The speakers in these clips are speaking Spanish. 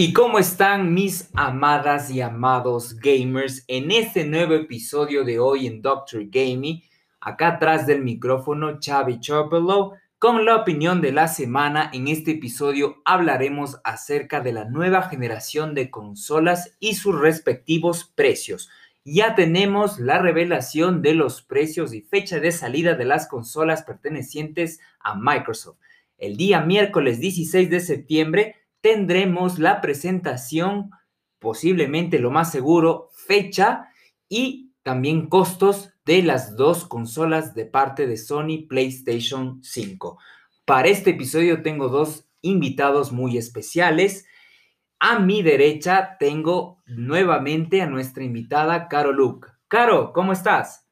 ¿Y cómo están mis amadas y amados gamers en este nuevo episodio de hoy en Doctor Gaming? Acá atrás del micrófono, Chavi Chopelo, con la opinión de la semana. En este episodio hablaremos acerca de la nueva generación de consolas y sus respectivos precios. Ya tenemos la revelación de los precios y fecha de salida de las consolas pertenecientes a Microsoft. El día miércoles 16 de septiembre tendremos la presentación, posiblemente lo más seguro, fecha y también costos de las dos consolas de parte de Sony PlayStation 5. Para este episodio tengo dos invitados muy especiales. A mi derecha tengo nuevamente a nuestra invitada Caro Luke. Caro, ¿cómo estás?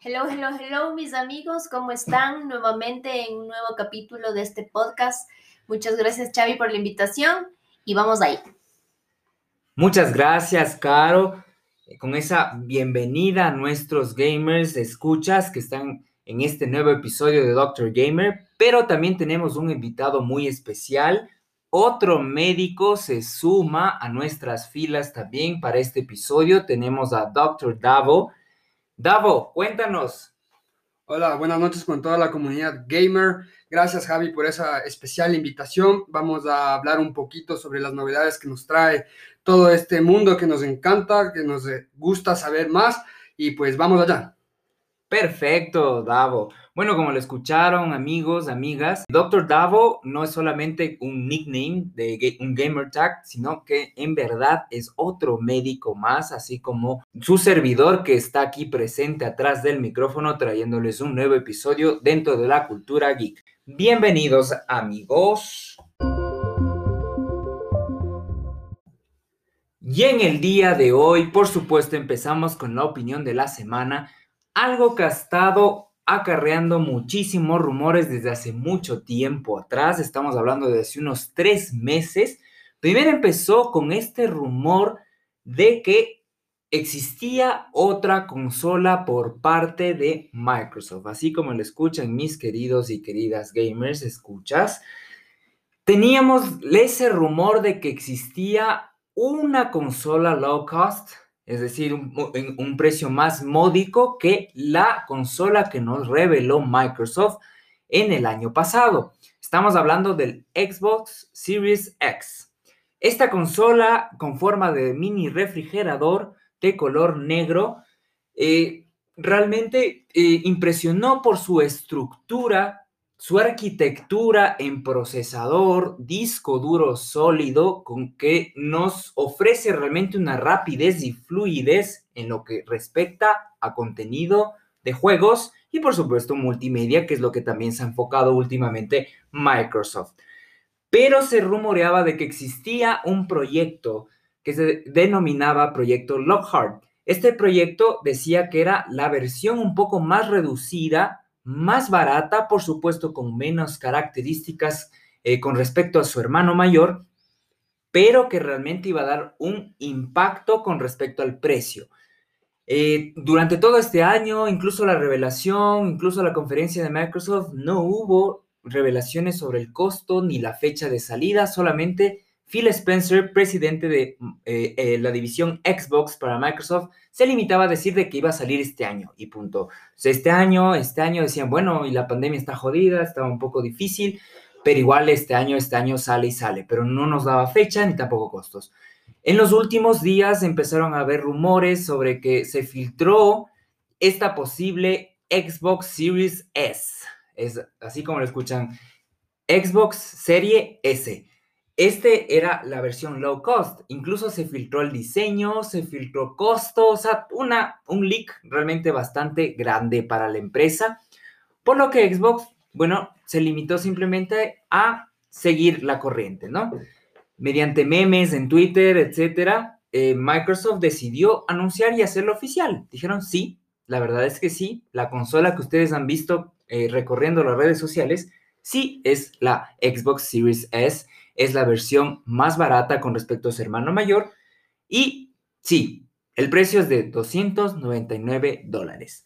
Hello, hello, hello, mis amigos, ¿cómo están? Nuevamente en un nuevo capítulo de este podcast. Muchas gracias, Xavi, por la invitación y vamos ahí. Muchas gracias, Caro, con esa bienvenida a nuestros gamers, escuchas que están en este nuevo episodio de Doctor Gamer, pero también tenemos un invitado muy especial. Otro médico se suma a nuestras filas también para este episodio. Tenemos a Doctor Davo. Davo, cuéntanos, Hola, buenas noches con toda la comunidad gamer. Gracias Javi por esa especial invitación. Vamos a hablar un poquito sobre las novedades que nos trae todo este mundo que nos encanta, que nos gusta saber más y pues vamos allá. Perfecto, Davo. Bueno, como lo escucharon, amigos, amigas, Dr. Davo no es solamente un nickname de un gamer tag, sino que en verdad es otro médico más, así como su servidor que está aquí presente atrás del micrófono trayéndoles un nuevo episodio dentro de la cultura geek. Bienvenidos, amigos. Y en el día de hoy, por supuesto, empezamos con la opinión de la semana algo que ha estado acarreando muchísimos rumores desde hace mucho tiempo atrás, estamos hablando de hace unos tres meses. Primero empezó con este rumor de que existía otra consola por parte de Microsoft, así como lo escuchan mis queridos y queridas gamers, escuchas. Teníamos ese rumor de que existía una consola low cost es decir, un, precio más módico que la consola que nos reveló Microsoft en el año pasado. Estamos hablando del Xbox Series X. Esta consola con forma de mini refrigerador de color negro eh, realmente eh, impresionó por su estructura su arquitectura en procesador, disco duro sólido, con que nos ofrece realmente una rapidez y fluidez en lo que respecta a contenido de juegos y por supuesto multimedia, que es lo que también se ha enfocado últimamente Microsoft. Pero se rumoreaba de que existía un proyecto que se denominaba Proyecto Lockhart. Este proyecto decía que era la versión un poco más reducida más barata, por supuesto con menos características eh, con respecto a su hermano mayor, pero que realmente iba a dar un impacto con respecto al precio. Eh, durante todo este año, incluso la revelación, incluso la conferencia de Microsoft, no hubo revelaciones sobre el costo ni la fecha de salida, solamente Phil Spencer, presidente de eh, eh, la división Xbox para Microsoft, se limitaba a decir de que iba a salir este año y punto. este año, este año decían, bueno, y la pandemia está jodida, estaba un poco difícil, pero igual este año, este año sale y sale, pero no nos daba fecha ni tampoco costos. En los últimos días empezaron a haber rumores sobre que se filtró esta posible Xbox Series S, es así como lo escuchan, Xbox Serie S este era la versión low cost. Incluso se filtró el diseño, se filtró costo, o sea, una, un leak realmente bastante grande para la empresa. Por lo que Xbox, bueno, se limitó simplemente a seguir la corriente, ¿no? Mediante memes en Twitter, etcétera, eh, Microsoft decidió anunciar y hacerlo oficial. Dijeron sí, la verdad es que sí, la consola que ustedes han visto eh, recorriendo las redes sociales, sí es la Xbox Series S es la versión más barata con respecto a su hermano mayor. Y sí, el precio es de 299 dólares.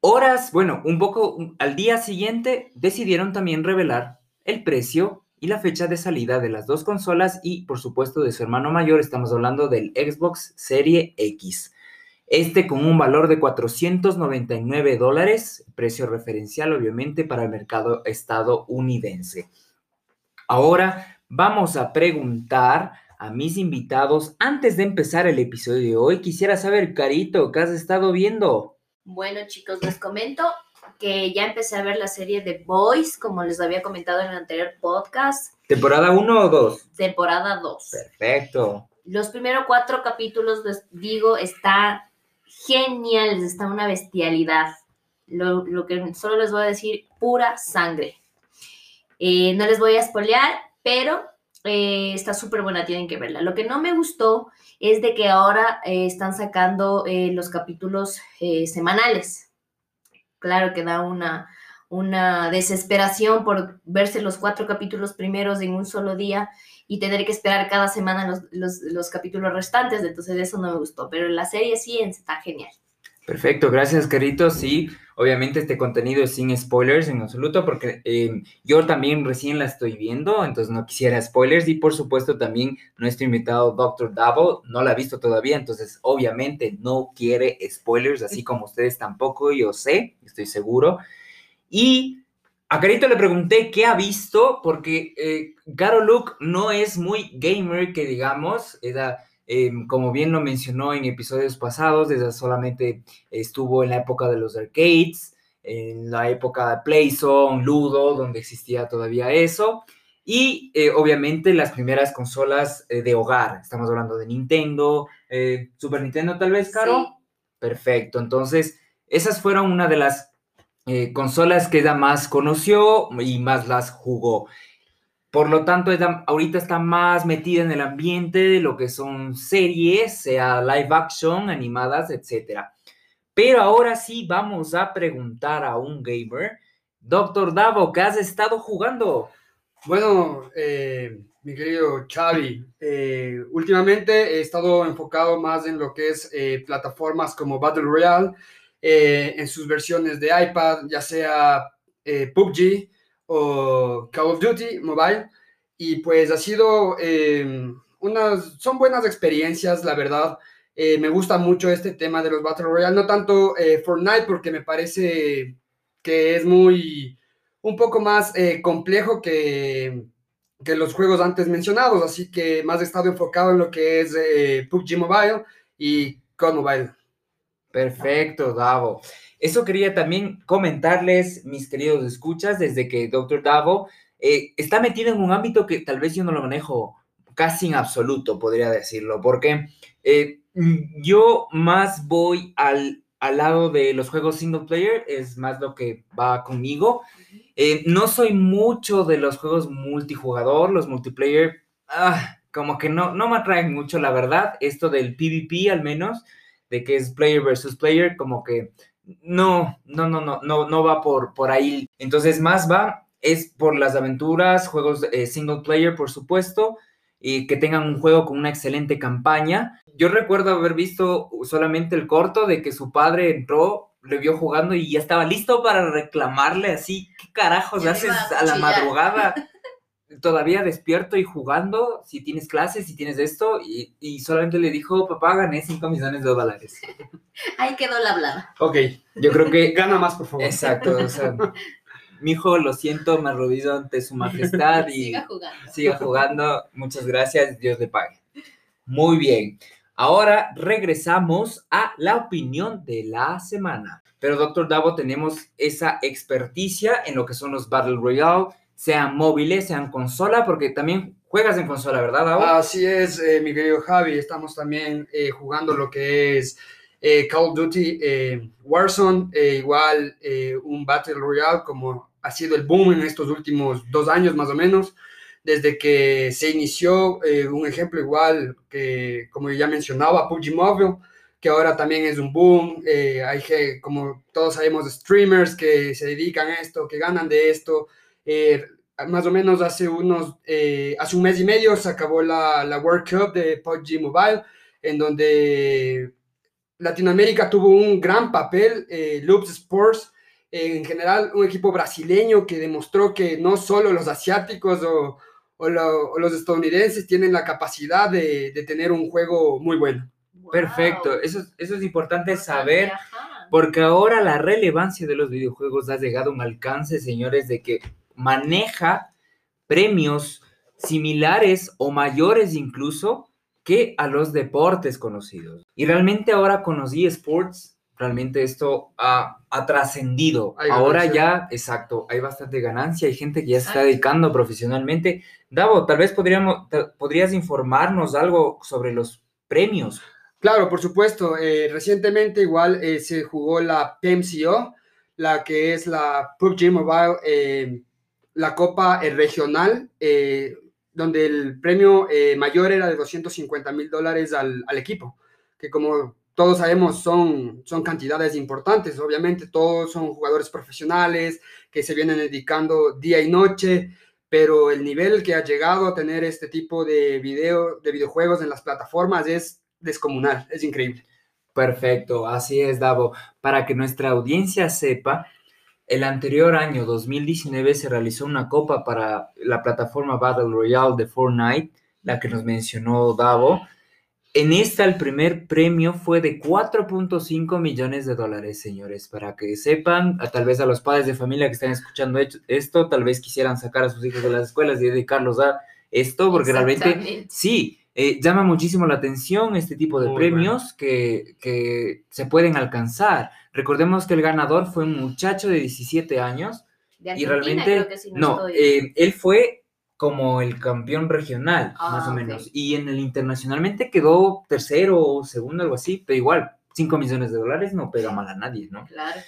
Horas, bueno, un poco al día siguiente decidieron también revelar el precio y la fecha de salida de las dos consolas y por supuesto de su hermano mayor, estamos hablando del Xbox Serie X. Este con un valor de 499 dólares, precio referencial obviamente para el mercado estadounidense. Ahora vamos a preguntar a mis invitados, antes de empezar el episodio de hoy, quisiera saber, Carito, ¿qué has estado viendo? Bueno, chicos, les comento que ya empecé a ver la serie de Boys, como les había comentado en el anterior podcast. ¿Temporada 1 o 2? Temporada 2. Perfecto. Los primeros cuatro capítulos, les digo, está genial, está una bestialidad. Lo, lo, que solo les voy a decir, pura sangre. Eh, no les voy a spoilear, pero eh, está súper buena, tienen que verla. Lo que no me gustó es de que ahora eh, están sacando eh, los capítulos semanales. Claro que da una, una desesperación por verse los cuatro capítulos primeros en un solo día y tener que esperar cada semana los, los, los capítulos restantes. Entonces eso no me gustó, pero la serie sí está genial. Perfecto, gracias, Carito. Sí, obviamente este contenido es sin spoilers en absoluto, porque eh, yo también recién la estoy viendo, entonces no quisiera spoilers. Y por supuesto, también nuestro invitado, Dr. Davo, no la ha visto todavía, entonces obviamente no quiere spoilers, así como ustedes tampoco, yo sé, estoy seguro. Y a Carito le pregunté qué ha visto, porque eh, Caro Luke no es muy gamer, que digamos, era Em, como bien lo mencionó en episodios pasados, desde solamente estuvo en la época de los arcades, en la época de Playzone, Ludo, donde existía todavía eso. Y eh, obviamente las primeras consolas eh, de hogar. Estamos hablando de Nintendo, eh, Super Nintendo tal vez, Caro. Perfecto. Entonces, esas fueron una de las consolas que ella más conoció y más las jugó. Por lo tanto, ahorita está más metida en el ambiente de lo que son series, sea live action, animadas, etc. Pero ahora sí vamos a preguntar a un gamer. Doctor Davo, ¿qué has estado jugando? Bueno, eh, mi querido Xavi, eh, últimamente he estado enfocado más en lo que es eh, plataformas como Battle Royale, en sus versiones de iPad, ya sea PUBG, o Call of Duty Mobile. Y pues ha sido eh, unas, son buenas experiencias, la verdad. Eh, me gusta mucho este tema de los Battle Royale, no tanto eh, Fortnite porque me parece que es muy, un poco más complejo que, que los juegos antes mencionados, así que más he estado enfocado en lo que es PUBG Mobile y COD Mobile. Perfecto, Davo. Eso quería también comentarles, mis queridos escuchas, desde que Dr. Davo eh, está metido en un ámbito que tal vez yo no lo manejo casi en absoluto, podría decirlo, porque eh, yo más voy al, al, lado de los juegos single player, es más lo que va conmigo. Eh, no soy mucho de los juegos multijugador, los multiplayer, ah, como que no, no me atraen mucho, la verdad, esto del PvP al menos, de que es player versus player, como que no, no, no, no, no, no va por, por ahí. Entonces, más va, es por las aventuras, juegos eh, single player, por supuesto, y que tengan un juego con una excelente campaña. Yo recuerdo haber visto solamente el corto de que su padre entró, le vio jugando y ya estaba listo para reclamarle así, ¿qué carajos haces a la madrugada? todavía despierto y jugando, si tienes clases, si tienes esto, y, solamente le dijo, papá, gané 5 millones de dólares. Ahí quedó la hablada. Ok, yo creo que gana más, por favor. Exacto, o sea, mi hijo, lo siento, me arrodillo ante su majestad y siga jugando. Siga jugando, muchas gracias, Dios le pague. Muy bien, ahora regresamos a la opinión de la semana. Pero, doctor Davo, tenemos esa experticia en lo que son los Battle Royale, sean móviles, sean consola, porque también juegas en consola, ¿verdad, Así es, eh, mi querido Javi. Estamos también eh, jugando lo que es eh, Call of Duty Warzone, igual un Battle Royale, como ha sido el boom en estos últimos dos años más o menos, desde que se inició un ejemplo igual que, como ya mencionaba, PUBG Mobile que ahora también es un boom. hay, como todos sabemos, streamers que se dedican a esto, que ganan de esto. Eh, más o menos hace unos, eh, hace un mes y medio se acabó la, la World Cup de PUBG Mobile, en donde Latinoamérica tuvo un gran papel, eh, Loops Sports, en general un equipo brasileño que demostró que no solo los asiáticos o, o, los estadounidenses tienen la capacidad de, tener un juego muy bueno. Perfecto, eso, eso es importante saber, porque ahora la relevancia de los videojuegos ha llegado a un alcance, señores, de que maneja premios similares o mayores incluso que a los deportes conocidos. Y realmente ahora con los eSports, realmente esto ha, trascendido. Ahora ya, exacto, hay bastante ganancia, hay gente que ya se está dedicando profesionalmente. Davo, tal vez podríamos, podrías informarnos algo sobre los premios. Claro, por supuesto. Eh, recientemente igual eh, se jugó la PMCO, la que es la PUBG Mobile, eh, la Copa Regional, donde el premio mayor era de 250 mil dólares al, al equipo, que como todos sabemos son, son cantidades importantes, obviamente todos son jugadores profesionales que se vienen dedicando día y noche, pero el nivel que ha llegado a tener este tipo de, video, de videojuegos en las plataformas es descomunal, es increíble. Perfecto, así es, Davo. Para que nuestra audiencia sepa, el anterior año 2019 se realizó una copa para la plataforma Battle Royale de Fortnite, la que nos mencionó Davo. En esta el primer premio fue de 4.5 millones de dólares, señores, para que sepan, tal vez a los padres de familia que están escuchando esto, tal vez quisieran sacar a sus hijos de las escuelas y dedicarlos a esto, porque realmente sí, eh, llama muchísimo la atención este tipo de premios que, se pueden alcanzar. Recordemos que el ganador fue un muchacho de 17 años y realmente no, eh, él fue como el campeón regional, más o ah, menos. Y en el internacionalmente quedó tercero o segundo, algo así, pero igual, 5 millones de dólares no pega mal a nadie, ¿no? Claro.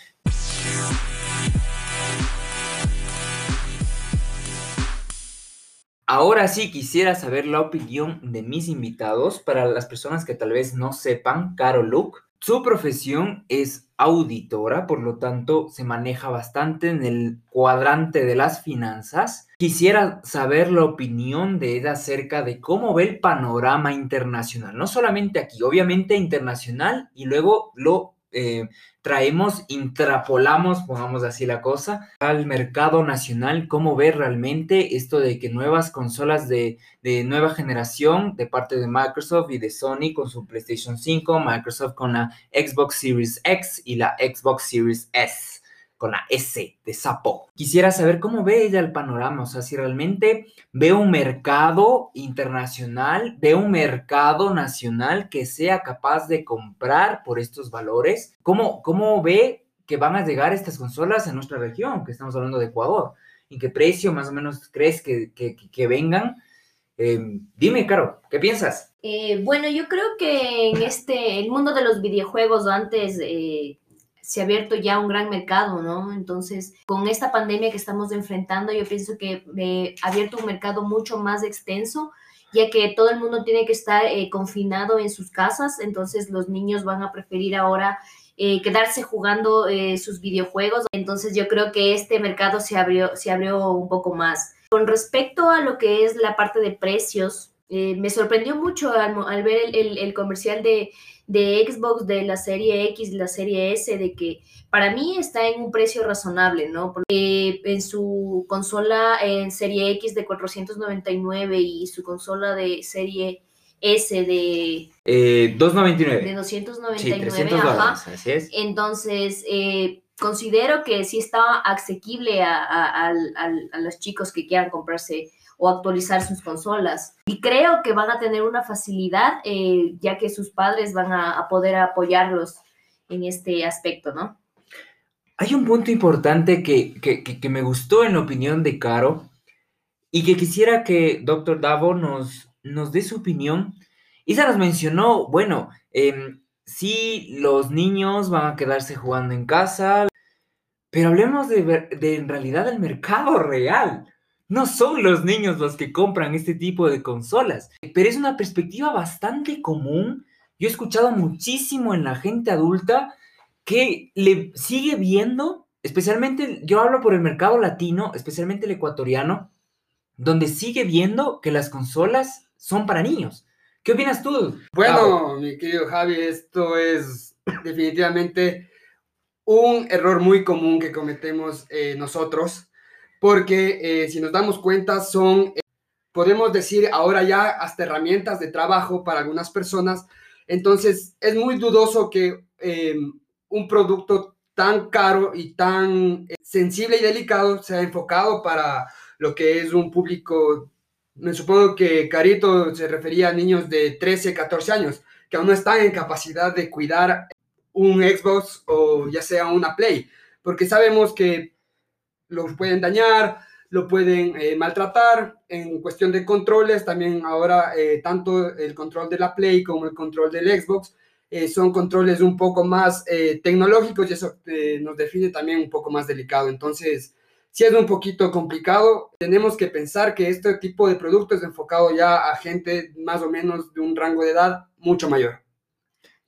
Ahora sí quisiera saber la opinión de mis invitados para las personas que tal vez no sepan, Caro Luke. Su profesión es auditora, por lo tanto se maneja bastante en el cuadrante de las finanzas. Quisiera saber la opinión de ella acerca de cómo ve el panorama internacional, no solamente aquí, obviamente internacional, y luego lo eh, traemos, intrapolamos, pongamos así la cosa, al mercado nacional, cómo ver realmente esto de que nuevas consolas de, de, nueva generación de parte de Microsoft y de Sony con su PlayStation 5, Microsoft con la Xbox Series X y la Xbox Series S con la S de sapo. Quisiera saber cómo ve ella el panorama, o sea, si realmente ve un mercado internacional, ve un mercado nacional que sea capaz de comprar por estos valores, cómo, cómo ve que van a llegar estas consolas a nuestra región, que estamos hablando de Ecuador, en qué precio más o menos crees que, que, vengan. Em, dime, Caro, ¿qué piensas? Eh, bueno, yo creo que en este, el mundo de los videojuegos antes eh, se ha abierto ya un gran mercado, ¿no? Entonces, con esta pandemia que estamos enfrentando, yo pienso que eh, ha abierto un mercado mucho más extenso, ya que todo el mundo tiene que estar eh, confinado en sus casas, entonces los niños van a preferir ahora eh, quedarse jugando sus videojuegos. Entonces, yo creo que este mercado se abrió, se abrió un poco más. Con respecto a lo que es la parte de precios, me sorprendió mucho al, ver el comercial de de Xbox de la serie X, la serie S, de que para mí está en un precio razonable, ¿no? Porque en su consola en serie X de 499 y su consola de serie S de... Eh, 299. De 299, ajá. así es. Entonces, eh, considero que sí está asequible a, a los chicos que quieran comprarse o actualizar sus consolas. Y creo que van a tener una facilidad, eh, ya que sus padres van a, poder apoyarlos en este aspecto, ¿no? Hay un punto importante que, me gustó en la opinión de Caro y que quisiera que Doctor Davo nos, nos dé su opinión. Isa nos mencionó, bueno, eh, sí, los niños van a quedarse jugando en casa, pero hablemos de, de en realidad del mercado real. No son los niños los que compran este tipo de consolas, pero es una perspectiva bastante común. Yo he escuchado muchísimo en la gente adulta que le sigue viendo, especialmente, yo hablo por el mercado latino, especialmente el ecuatoriano, donde sigue viendo que las consolas son para niños. ¿Qué opinas tú? Bueno, mi querido Javi, esto es definitivamente un error muy común que cometemos eh, nosotros porque eh, si nos damos cuenta son podemos decir ahora ya hasta herramientas de trabajo para algunas personas. Entonces, es muy dudoso que em, un producto tan caro y tan eh, sensible y delicado sea enfocado para lo que es un público, me supongo que Carito se refería a niños de 13, 14 años, que aún no están en capacidad de cuidar un Xbox o ya sea una Play, porque sabemos que los pueden dañar, lo pueden eh, maltratar en cuestión de controles, también ahora eh, tanto el control de la Play como el control del Xbox eh, son controles un poco más tecnológicos y eso nos define también un poco más delicado. Entonces, si es un poquito complicado, tenemos que pensar que este tipo de producto es enfocado ya a gente más o menos de un rango de edad mucho mayor.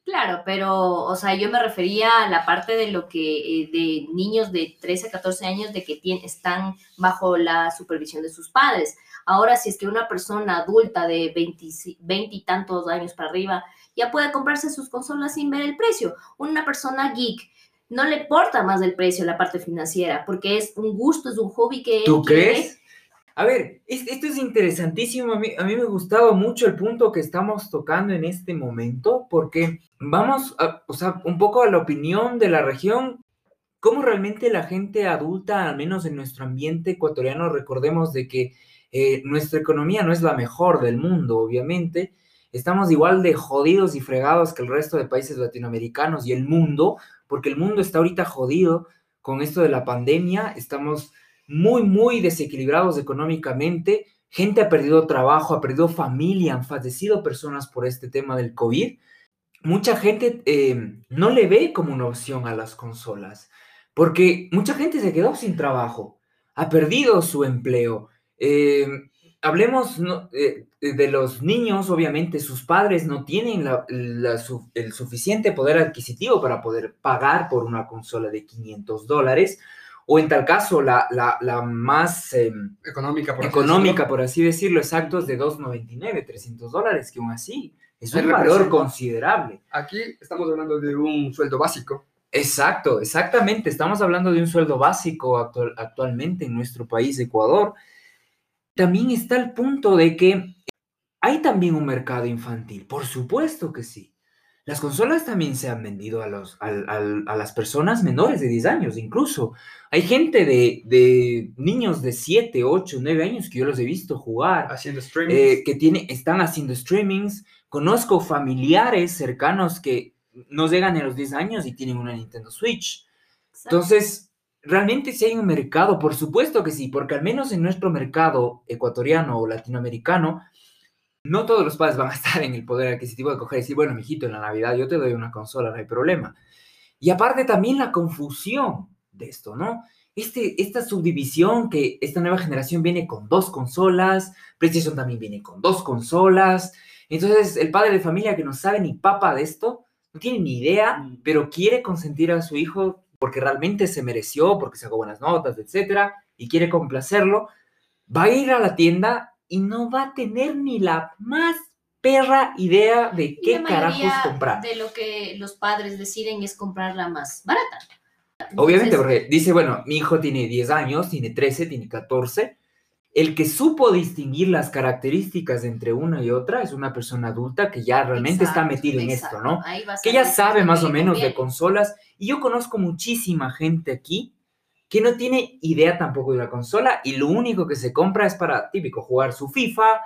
Claro, pero, o sea, yo me refería a la parte de lo que, eh, de niños de 13 a 14 años de que están bajo la supervisión de sus padres. Ahora, si es que una persona adulta de 20, 20 y tantos años para arriba ya puede comprarse sus consolas sin ver el precio. Una persona geek no le importa más del precio la parte financiera, porque es un gusto, es un hobby que... ¿Tú crees? A ver, esto es interesantísimo. A mí, a mí me gustaba mucho el punto que estamos tocando en este momento, porque vamos, a, o sea, un poco a la opinión de la región, cómo realmente la gente adulta, al menos en nuestro ambiente ecuatoriano, recordemos de que eh, nuestra economía no es la mejor del mundo, obviamente. Estamos igual de jodidos y fregados que el resto de países latinoamericanos y el mundo, porque el mundo está ahorita jodido con esto de la pandemia. Estamos muy, muy desequilibrados económicamente. Gente ha perdido trabajo, ha perdido familia, han fallecido personas por este tema del COVID. Mucha gente eh, no le ve como una opción a las consolas, porque mucha gente se quedó sin trabajo, ha perdido su empleo. Eh, hablemos eh, de los niños, obviamente sus padres no tienen el suficiente poder adquisitivo para poder pagar por una consola de 500 dólares o en tal caso la, la, más em, económica, por, económica así por así decirlo, exacto, es de 2,99, 300 dólares, que aún así es un valor considerable. Aquí estamos hablando de un sueldo básico. Exacto, exactamente, estamos hablando de un sueldo básico actual, actualmente en nuestro país, Ecuador. También está el punto de que hay también un mercado infantil, por supuesto que sí. Las consolas también se han vendido a, los, a, las personas menores de 10 años, incluso. Hay gente de, niños de 7, 8, 9 años que yo los he visto jugar. Haciendo streamings. Eh, que tiene, están haciendo streamings. Conozco familiares cercanos que no llegan a los 10 años y tienen una Nintendo Switch. Entonces, realmente si hay un mercado, por supuesto que sí, porque al menos en nuestro mercado ecuatoriano o latinoamericano, no todos los padres van a estar en el poder adquisitivo de coger y decir, bueno, mijito, en la Navidad yo te doy una consola, no hay problema. Y aparte también la confusión de esto, ¿no? Este, esta subdivisión que esta nueva generación viene con dos consolas, PlayStation también viene con dos consolas. Entonces, el padre de familia que no sabe ni papa de esto, no tiene ni idea, mm. pero quiere consentir a su hijo porque realmente se mereció, porque sacó buenas notas, etcétera, y quiere complacerlo, va a ir a la tienda y no va a tener ni la más perra idea de qué carajos comprar. De lo que los padres deciden es comprarla más barata. Obviamente, porque dice, bueno, mi hijo tiene 10 años, tiene 13, tiene 14. El que supo distinguir las características entre una y otra es una persona adulta que ya realmente está metida en esto, ¿no? Que ya sabe más o menos de consolas. Y yo conozco muchísima gente aquí que no tiene idea tampoco de la consola y lo único que se compra es para, típico, jugar su FIFA,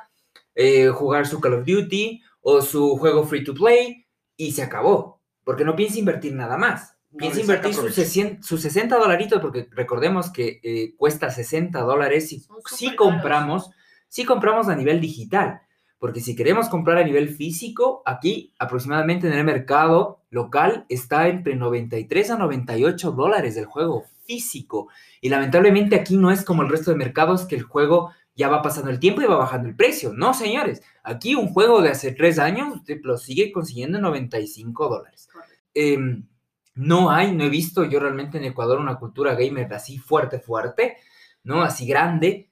eh, jugar su Call of Duty o su juego free to play y se acabó, porque no piensa invertir nada más. Piensa invertir sus 60 dolaritos, porque recordemos que eh, cuesta 60 dólares si, si compramos, si compramos a nivel digital. Porque si queremos comprar a nivel físico, aquí aproximadamente en el mercado local está entre 93 a 98 dólares el juego físico. Y lamentablemente aquí no es como el resto de mercados que el juego ya va pasando el tiempo y va bajando el precio. No, señores. Aquí un juego de hace tres años usted lo sigue consiguiendo en 95 dólares. Em, no hay, no he visto yo realmente en Ecuador una cultura gamer así fuerte, fuerte, ¿no? Así grande.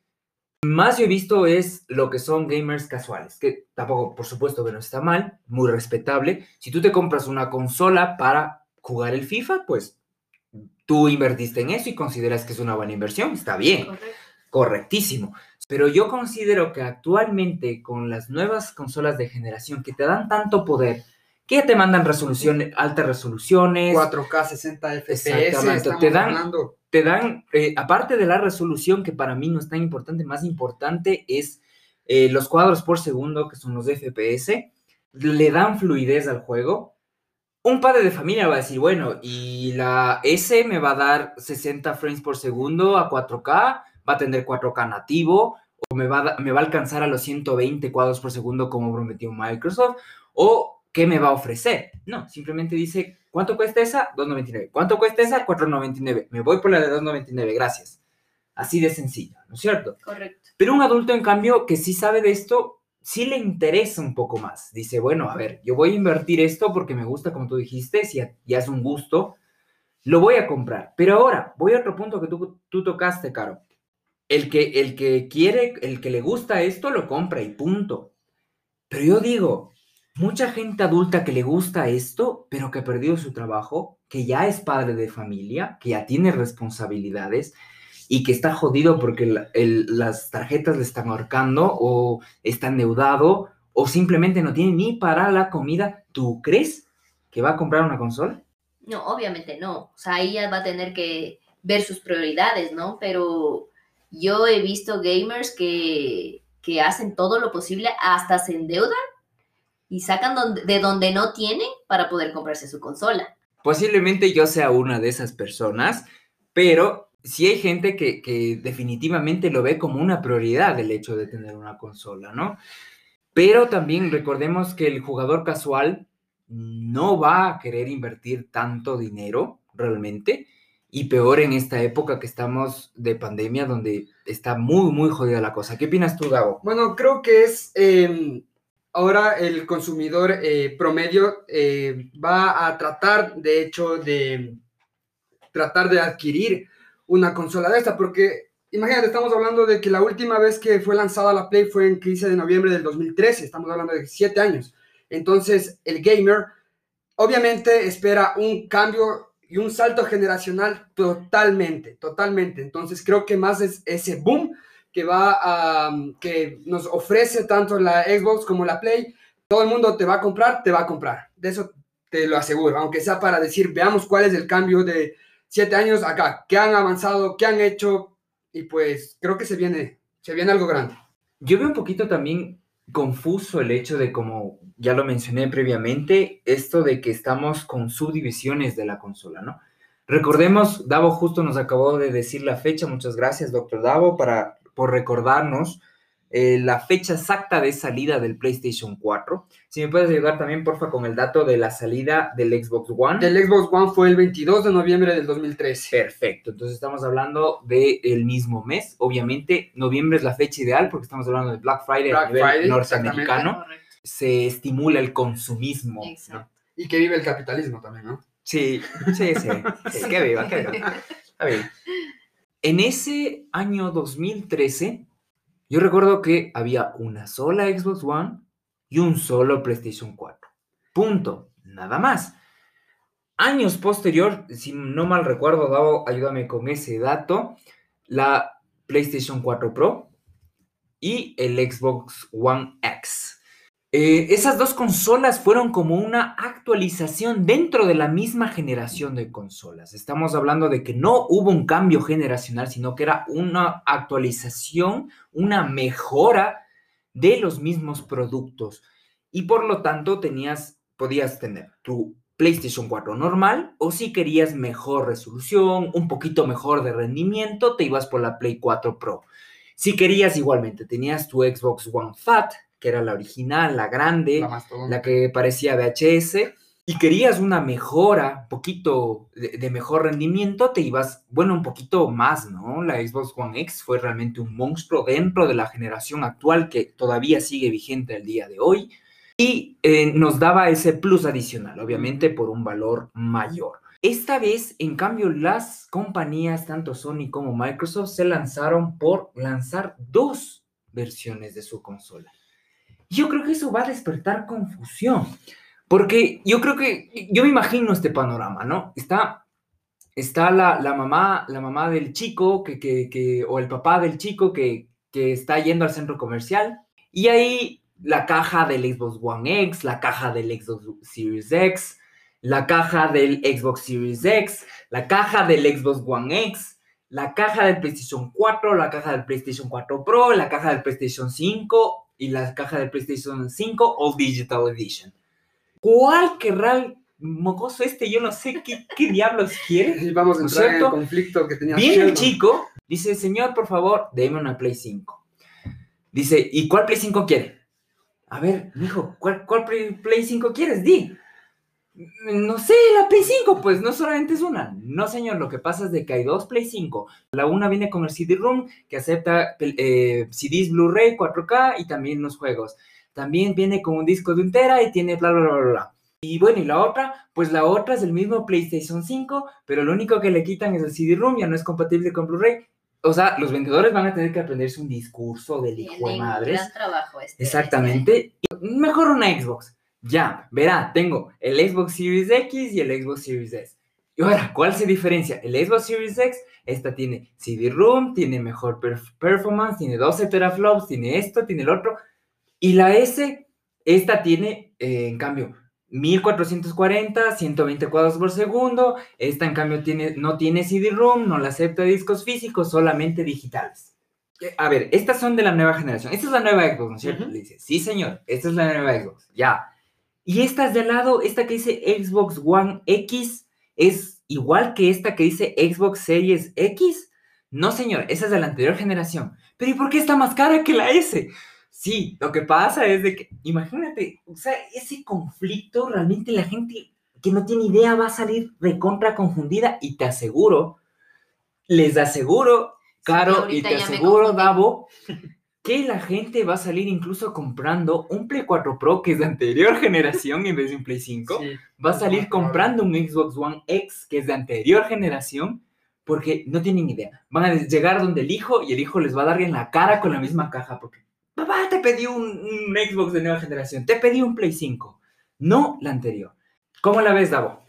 Más yo he visto es lo que son gamers casuales, que tampoco, por supuesto, que no está mal, muy respetable. Si tú te compras una consola para jugar el FIFA, pues tú invertiste en eso y consideras que es una buena inversión, está bien. correctísimo. Pero yo considero que actualmente con las nuevas consolas de generación que te dan tanto poder, que ya te mandan resolución, altas resoluciones. 4K 60 FPS. Exactamente, te dan- hablando. Te dan, eh, aparte de la resolución, que para mí no es tan importante, más importante es eh, los cuadros por segundo, que son los FPS, le dan fluidez al juego. Un padre de familia va a decir, bueno, y la S me va a dar 60 frames por segundo a 4K, va a tener 4K nativo, o me va, a, me va a alcanzar a los 120 cuadros por segundo como prometió Microsoft, o qué me va a ofrecer. No, simplemente dice, ¿cuánto cuesta esa? 2.99. ¿Cuánto cuesta esa? 4.99. Me voy por la de 2.99, gracias. Así de sencillo, ¿no es cierto? Correcto. Pero un adulto, en cambio, que sí sabe de esto, sí le interesa un poco más. Dice, bueno, a ver, yo voy a invertir esto porque me gusta, como tú dijiste, si ya, es un gusto, lo voy a comprar. Pero ahora, voy a otro punto que tú, tú tocaste, Caro. El que, el que quiere, el que le gusta esto, lo compra y punto. Pero yo digo, mucha gente adulta que le gusta esto, pero que ha perdido su trabajo, que ya es padre de familia, que ya tiene responsabilidades y que está jodido porque las tarjetas le están ahorcando o está endeudado o simplemente no tiene ni para la comida, ¿tú crees que va a comprar una consola? No, obviamente no. O sea, ahí va a tener que ver sus prioridades, ¿no? Pero yo he visto gamers que, que hacen todo lo posible, hasta se endeudan y sacan donde- de donde no tienen para poder comprarse su consola. Posiblemente yo sea una de esas personas, pero sí hay gente que, que definitivamente lo ve como una prioridad el hecho de tener una consola, ¿no? Pero también recordemos que el jugador casual no va a querer invertir tanto dinero realmente, y peor en esta época que estamos de pandemia donde está muy, muy jodida la cosa. ¿Qué opinas tú, Gabo? Bueno, creo que es eh, ahora el consumidor eh, promedio eh, va a tratar, de hecho, de tratar de adquirir una consola de esta, porque imagínate, estamos hablando de que la última vez que fue lanzada la Play fue en 15 de noviembre del 2013, estamos hablando de 7 años. Entonces, el gamer obviamente espera un cambio y un salto generacional totalmente, totalmente. Entonces, creo que más es ese boom que va a, que nos ofrece tanto la Xbox como la Play, todo el mundo te va a comprar, te va a comprar. De eso te lo aseguro, aunque sea para decir, veamos cuál es el cambio de siete años acá, qué han avanzado, qué han hecho, y pues creo que se viene, se viene algo grande. Yo veo un poquito también confuso el hecho de, como ya lo mencioné previamente, esto de que estamos con subdivisiones de la consola, ¿no? Recordemos, Davo justo nos acabó de decir la fecha, muchas gracias, doctor Davo, para, por recordarnos eh, la fecha exacta de salida del PlayStation 4. Si me puedes ayudar también, porfa, con el dato de la salida del Xbox One. El Xbox One fue el 22 de noviembre del 2013. Perfecto, entonces estamos hablando del mismo mes. Obviamente, noviembre es la fecha ideal porque estamos hablando de Black Friday Black a nivel Friday, norteamericano. Se estimula el consumismo. Y que vive el capitalismo también, ¿no? Sí, sí, sí. sí, que viva, que viva. Está bien. En ese año 2013, yo recuerdo que había una sola Xbox One y un solo PlayStation 4. Punto. Nada más. Años posterior, si no mal recuerdo, ayúdame con ese dato, la PlayStation 4 Pro y el Xbox One X. Eh, esas dos consolas fueron como una actualización dentro de la misma generación de consolas. Estamos hablando de que no hubo un cambio generacional, sino que era una actualización, una mejora de los mismos productos. Y por lo tanto tenías, podías tener tu PlayStation 4 normal o si querías mejor resolución, un poquito mejor de rendimiento, te ibas por la Play 4 Pro. Si querías igualmente, tenías tu Xbox One Fat, que era la original, la grande, La que parecía VHS, y querías una mejora, un poquito de, de mejor rendimiento, te ibas, bueno, un poquito más, ¿no? La Xbox One X fue realmente un monstruo dentro de la generación actual que todavía sigue vigente el día de hoy y eh, nos daba ese plus adicional, obviamente por un valor mayor. Esta vez, en cambio, las compañías, tanto Sony como Microsoft, se lanzaron por lanzar dos versiones de su consola. Yo creo que eso va a despertar confusión, porque yo creo que, yo me imagino este panorama, ¿no? Está está la, la mamá, la mamá del chico que, que, que, o el papá del chico que, que está yendo al centro comercial. Y ahí la caja del Xbox One X, la caja del Xbox Series X, la caja del Xbox Series X, la caja del Xbox One X, la caja del PlayStation 4, la caja del PlayStation 4 Pro, la caja del PlayStation 5 y la caja del PlayStation 5 All Digital Edition. ¿Cuál querrá el mocoso este? Yo no sé qué, qué diablos quiere. Vamos a ¿No es entrar en el conflicto que tenía Viene el chico, dice, señor, por favor, deme una Play 5. Dice, ¿y cuál Play 5 quiere? A ver, mijo, ¿cuál, cuál Play Play 5 quieres? Di. No sé, la Play 5, pues no solamente es una. No, señor, lo que pasa es de que hay dos Play 5. La una viene con el CD-ROOM, que acepta eh, CDs Blu-ray 4K y también los juegos. También viene con un disco de un tera y tiene bla, bla, bla, bla. Y bueno, y la otra, pues la otra es el mismo PlayStation 5, pero lo único que le quitan es el CD-ROOM, ya no es compatible con Blu-ray. O sea, los vendedores van a tener que aprenderse un discurso del hijo de madres. gran trabajo este. Exactamente. Mejor una Xbox. Ya, verá, tengo el Xbox Series X y el Xbox Series S. Y ahora, ¿cuál se diferencia? El Xbox Series X, esta tiene CD-ROOM, tiene mejor perf- performance, tiene 12 teraflops, tiene esto, tiene el otro. Y la S, esta tiene, eh, en cambio, 1440, 120 cuadros por segundo. Esta, en cambio, tiene, no tiene CD-ROOM, no la acepta discos físicos, solamente digitales. Eh, A ver, estas son de la nueva generación. Esta es la nueva Xbox, ¿no es cierto? Le dice, sí, señor, esta es la nueva Xbox, ya. Y esta es de al lado, esta que dice Xbox One X, es igual que esta que dice Xbox Series X. No, señor, esa es de la anterior generación. Pero ¿y por qué está más cara que la S? Sí, lo que pasa es de que, imagínate, o sea, ese conflicto realmente la gente que no tiene idea va a salir recontra confundida y te aseguro, les aseguro, Caro, y te aseguro. Davo, que la gente va a salir incluso comprando un Play 4 Pro que es de anterior generación en vez de un Play 5 Sí. va a salir comprando un Xbox One X que es de anterior generación porque no tienen idea. Van a llegar donde el hijo y el hijo les va a dar en la cara con la misma caja porque papá te pedí un, un Xbox de nueva generación, te pedí un Play 5, no la anterior. ¿Cómo la ves, Davo?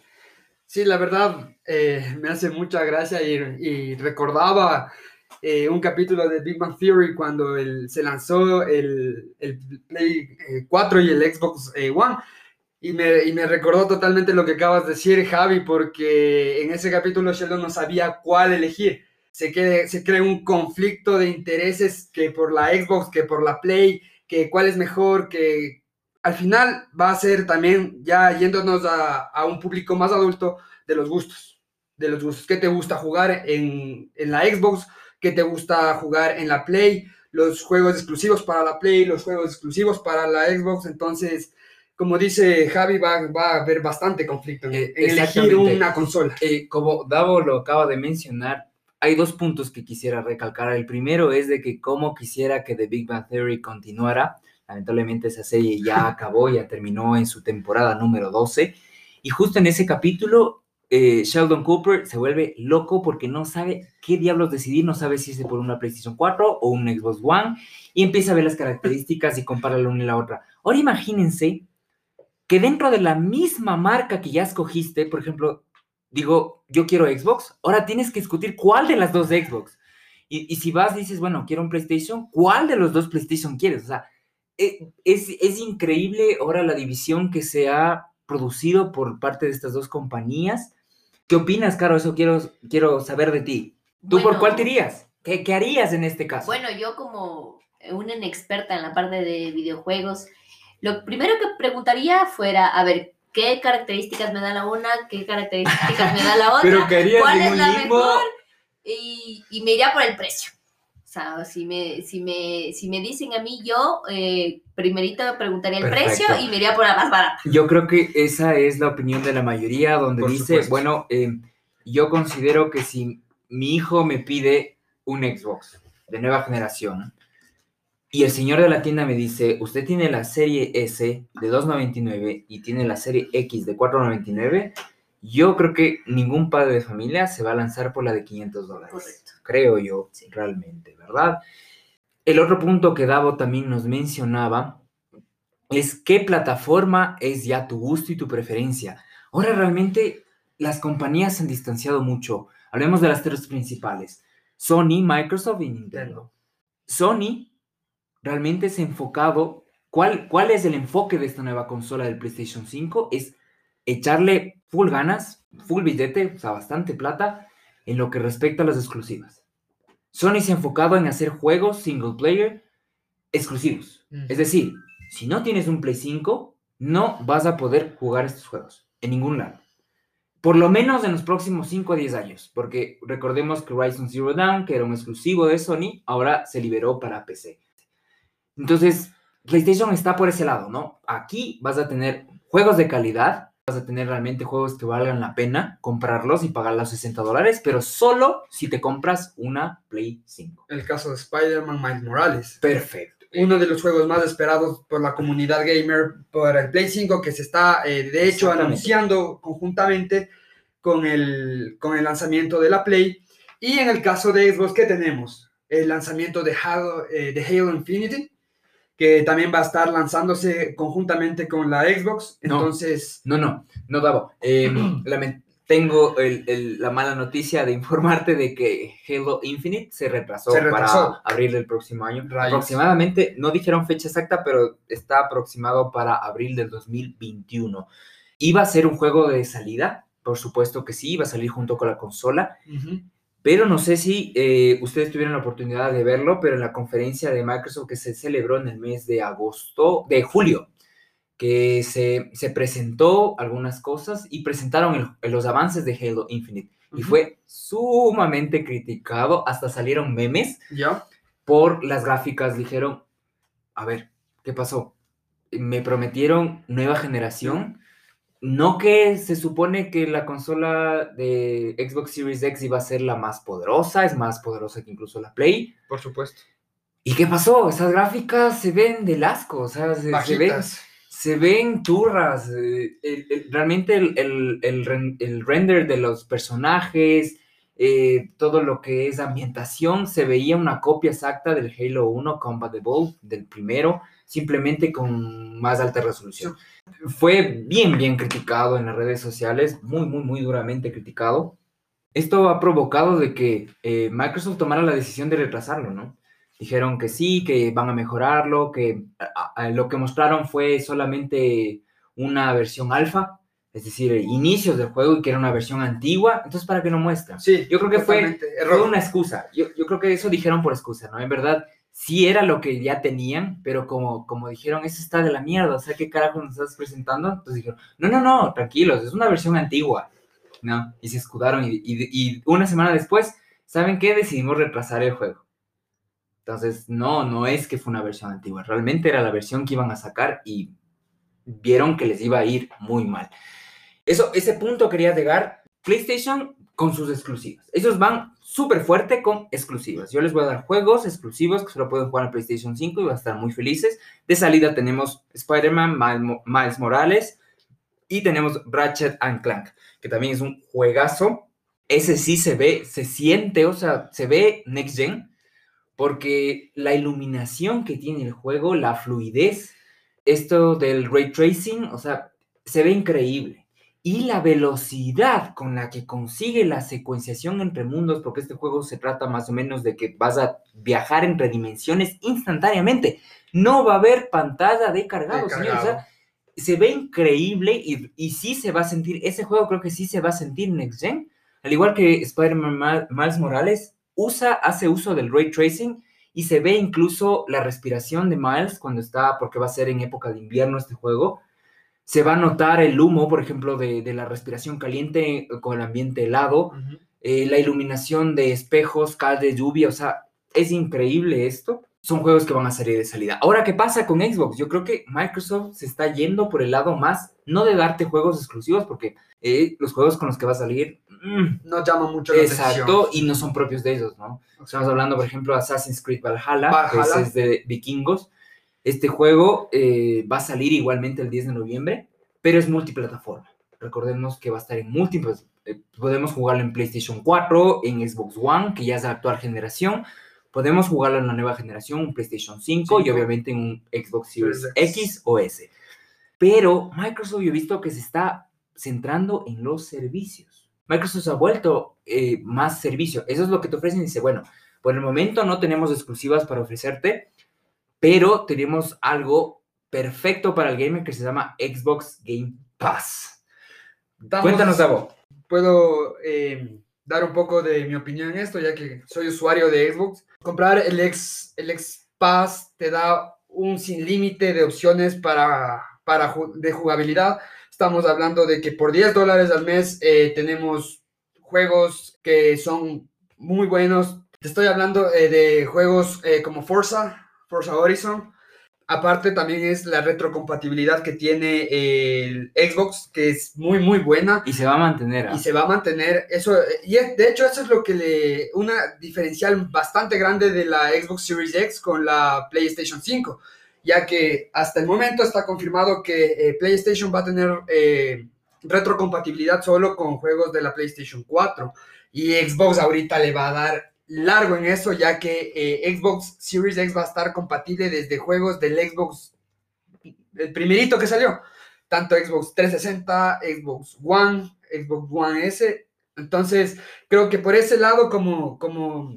Sí, la verdad eh, me hace mucha gracia y, y recordaba eh, un capítulo de Big Bang Theory cuando se lanzó el, el Play eh, 4 y el Xbox eh, One. Y me, y me recordó totalmente lo que acabas de decir, Javi, porque en ese capítulo Sheldon no sabía cuál elegir. Se, que- se crea un conflicto de intereses que por la Xbox, que por la Play, que cuál es mejor, que al final va a ser también ya yéndonos a, a un público más adulto de los gustos, de los gustos. ¿Qué te gusta jugar en, en la Xbox? ¿Qué te gusta jugar en la Play? Los juegos exclusivos para la Play, los juegos exclusivos para la Xbox. Entonces, como dice Javi, va, va a haber bastante conflicto en, Eh, en elegir una consola. Eh, como Davo lo acaba de mencionar, hay dos puntos que quisiera recalcar. El primero es de que como quisiera que The Big Bang Theory continuara. Lamentablemente esa serie ya acabó, ya terminó en su temporada número 12. Y justo en ese capítulo, eh, Sheldon Cooper se vuelve loco porque no sabe qué diablos decidir, no sabe si irse por una PlayStation 4 o un Xbox One, y empieza a ver las características y compara la una y la otra. Ahora imagínense que dentro de la misma marca que ya escogiste, por ejemplo, digo, yo quiero Xbox, ahora tienes que discutir cuál de las dos Xbox. Y, si vas, dices, bueno, quiero un PlayStation, ¿cuál de los dos PlayStation quieres? O sea, e- es, es increíble ahora la división que se ha producido por parte de estas dos compañías. ¿Qué opinas, Caro? Eso quiero, quiero saber de ti. ¿Tú por cuál te irías? ¿Qué, qué harías en este caso? Bueno, yo como una inexperta en la parte de videojuegos, lo primero que preguntaría fuera, a ver, ¿qué características me da la una? ¿Qué características me da la otra? Pero ¿Cuál es la limbo? mejor? Y, y me iría por el precio. O sea, si me, si me, si me dicen a mí, yo eh, primerito preguntaría el precio y me iría por la más barata. Yo creo que esa es la opinión de la mayoría, donde Por dice, supuesto. bueno, eh, yo considero que si mi hijo me pide un Xbox de nueva generación y el señor de la tienda me dice, usted tiene la serie S de 2.99 y tiene la serie X de 4.99, yo creo que ningún padre de familia se va a lanzar por la de 500 dólares. Correcto. Creo yo, Sí. realmente, ¿verdad? El otro punto que Davo también nos mencionaba es qué plataforma es ya tu gusto y tu preferencia. Ahora realmente las compañías se han distanciado mucho. Hablemos de las tres principales. Sony, Microsoft y Nintendo. Sony realmente se ha enfocado, ¿cuál, ¿cuál es el enfoque de esta nueva consola del PlayStation 5? Es echarle full ganas, full billete, o sea, bastante plata, en lo que respecta a las exclusivas. Sony se ha enfocado en hacer juegos single player exclusivos. Es decir, si no tienes un Play 5, no vas a poder jugar estos juegos en ningún lado. Por lo menos en los próximos 5 a 10 años, porque recordemos que Horizon Zero Dawn, que era un exclusivo de Sony, ahora se liberó para PC. Entonces, PlayStation está por ese lado, ¿no? Aquí vas a tener juegos de calidad, vas a tener realmente juegos que valgan la pena comprarlos y pagar los 60 dólares, pero solo si te compras una Play 5. El caso de Spider-Man Miles Morales. Perfecto. Uno de los juegos más esperados por la comunidad gamer por el Play 5 que se está, eh, de hecho, anunciando conjuntamente con el, con el lanzamiento de la Play. Y en el caso de Xbox, ¿qué tenemos? El lanzamiento de Halo, eh, de Halo Infinity, que también va a estar lanzándose conjuntamente con la Xbox. No. Entonces, No, no, no, Davo. Eh, lamen- tengo el- el- la mala noticia de informarte de que Halo Infinite se retrasó, Se retrasó. para abril del próximo año. Rayos. Aproximadamente, no dijeron fecha exacta, pero está aproximado para abril del 2021. Iba a ser un juego de salida, por supuesto que sí, iba a salir junto con la consola, ujú, pero no sé si eh, ustedes tuvieron la oportunidad de verlo, pero en la conferencia de Microsoft que se celebró en el mes de agosto, de julio, que se, se presentó algunas cosas y presentaron el- los avances de Halo Infinite. Y fue sumamente criticado, hasta salieron memes ¿ya? por las gráficas. Dijeron, a ver, ¿qué pasó? Me prometieron nueva generación. No que se supone que la consola de Xbox Series X iba a ser la más poderosa, es más poderosa que incluso la Play. Por supuesto. ¿Y qué pasó? Esas gráficas se ven del asco, o sea, se, se ven, se ven turras. eh, el- el- realmente el, el- el ren- el render de los personajes, eh, todo lo que es ambientación, se veía una copia exacta del Halo 1 Compatible, del primero, simplemente con más alta resolución. Fue bien, bien criticado en las redes sociales, muy, muy, muy duramente criticado. Esto ha provocado de que eh, Microsoft tomara la decisión de retrasarlo, ¿no? Dijeron que sí, que van a mejorarlo, que a- a- lo que mostraron fue solamente una versión alfa, es decir, inicios del juego y que era una versión antigua, entonces ¿para qué no muestran? Sí, Yo creo que fue, fue una excusa, yo, yo creo que eso dijeron por excusa, ¿no? En verdad, sí era lo que ya tenían, pero como, como dijeron, eso está de la mierda, o sea, ¿qué carajo nos estás presentando? Entonces dijeron, no, no, no, tranquilos, es una versión antigua, ¿no? Y se escudaron y, y- y una semana después, ¿saben qué? Decidimos retrasar el juego. Entonces, no, no es que fue una versión antigua, realmente era la versión que iban a sacar y vieron que les iba a ir muy mal. Eso, ese punto quería llegar. PlayStation con sus exclusivas. Ellos van súper fuerte con exclusivas. Yo les voy a dar juegos exclusivos que solo pueden jugar en PlayStation 5 y van a estar muy felices. De salida tenemos Spider-Man, Miles Mo- Miles Morales y tenemos Ratchet and Clank, que también es un juegazo. Ese sí se ve, se siente, o sea, se ve next gen, porque la iluminación que tiene el juego, la fluidez, esto del ray tracing, o sea, se ve increíble. Y la velocidad con la que consigue la secuenciación entre mundos, porque este juego se trata más o menos de que vas a viajar entre dimensiones instantáneamente. No va a haber pantalla de cargado, señor. O sea, se ve increíble y, y sí se va a sentir, ese juego creo que sí se va a sentir Next Gen, al igual que Spider-Man Ma- Miles Morales, usa, hace uso del ray tracing y se ve incluso la respiración de Miles cuando está, porque va a ser en época de invierno este juego, se va a notar el humo, por ejemplo, de, de la respiración caliente con el ambiente helado, eh, la iluminación de espejos, cal de lluvia, o sea, es increíble esto. Son juegos que van a salir de salida. Ahora, ¿qué pasa con Xbox? Yo creo que Microsoft se está yendo por el lado más, no de darte juegos exclusivos, porque eh, los juegos con los que va a salir, mm, No llama mucho la atención. exacto, y no son propios de ellos, ¿no? Estamos hablando, por ejemplo, de Assassin's Creed Valhalla, que Valhalla. ese es de vikingos. Este juego eh, va a salir igualmente el 10 de noviembre, pero es multiplataforma. Recordemos que va a estar en múltiples. eh, podemos jugarlo en PlayStation 4, en Xbox One, que ya es la actual generación. Podemos jugarlo en la nueva generación, un PlayStation 5 y obviamente en un Xbox Series. X o S. Pero Microsoft yo he visto que se está centrando en los servicios. Microsoft se ha vuelto eh, más servicio. Eso es lo que te ofrecen. Dice, bueno, por el momento no tenemos exclusivas para ofrecerte, pero tenemos algo perfecto para el gamer que se llama Xbox Game Pass. Cuéntanos, Davo. Puedo eh, dar un poco de mi opinión en esto, ya que soy usuario de Xbox. Comprar el X, el X Pass te da un sin límite de opciones para, para de jugabilidad. Estamos hablando de que por 10 dólares al mes eh, tenemos juegos que son muy buenos. Te estoy hablando eh, de juegos como Forza, Forza Horizon, Aparte también es la retrocompatibilidad que tiene el Xbox, que es muy, muy buena. Y se va a mantener. ¿ah? Y se va a mantener. Eso, y de hecho eso es lo que le... Una diferencial bastante grande de la Xbox Series X con la PlayStation 5, ya que hasta el momento está confirmado que eh, PlayStation va a tener eh, retrocompatibilidad solo con juegos de la PlayStation 4. Y Xbox ahorita le va a dar largo en eso, ya que eh, Xbox Series X va a estar compatible desde juegos del Xbox, el primerito que salió, tanto Xbox 360, Xbox One, Xbox One S. Entonces, creo que por ese lado, como, como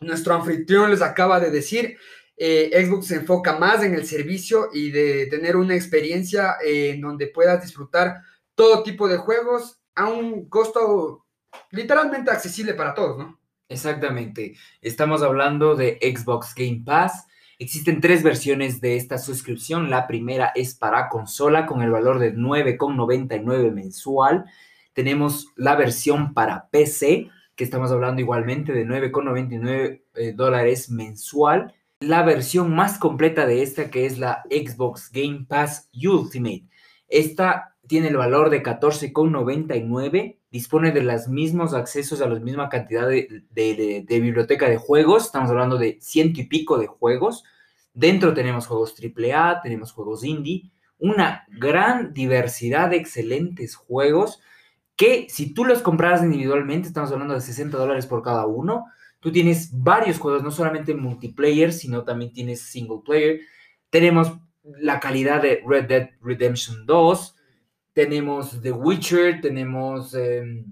nuestro anfitrión les acaba de decir, eh, Xbox se enfoca más en el servicio y de tener una experiencia eh, en donde puedas disfrutar todo tipo de juegos a un costo literalmente accesible para todos, ¿no? Exactamente. Estamos hablando de Xbox Game Pass. Existen tres versiones de esta suscripción. La primera es para consola con el valor de 9,99 mensual. Tenemos la versión para PC, que estamos hablando igualmente de 9,99 eh, dólares mensual. La versión más completa de esta, que es la Xbox Game Pass Ultimate. Esta tiene el valor de 14,99 dispone de los mismos accesos a la misma cantidad de, biblioteca de juegos, estamos hablando de ciento y pico de juegos. Dentro tenemos juegos AAA, tenemos juegos indie, una gran diversidad de excelentes juegos que si tú los compras individualmente, estamos hablando de 60 dólares por cada uno, tú tienes varios juegos, no solamente multiplayer, sino también tienes single player. Tenemos la calidad de Red Dead Redemption 2, tenemos The Witcher, tenemos em,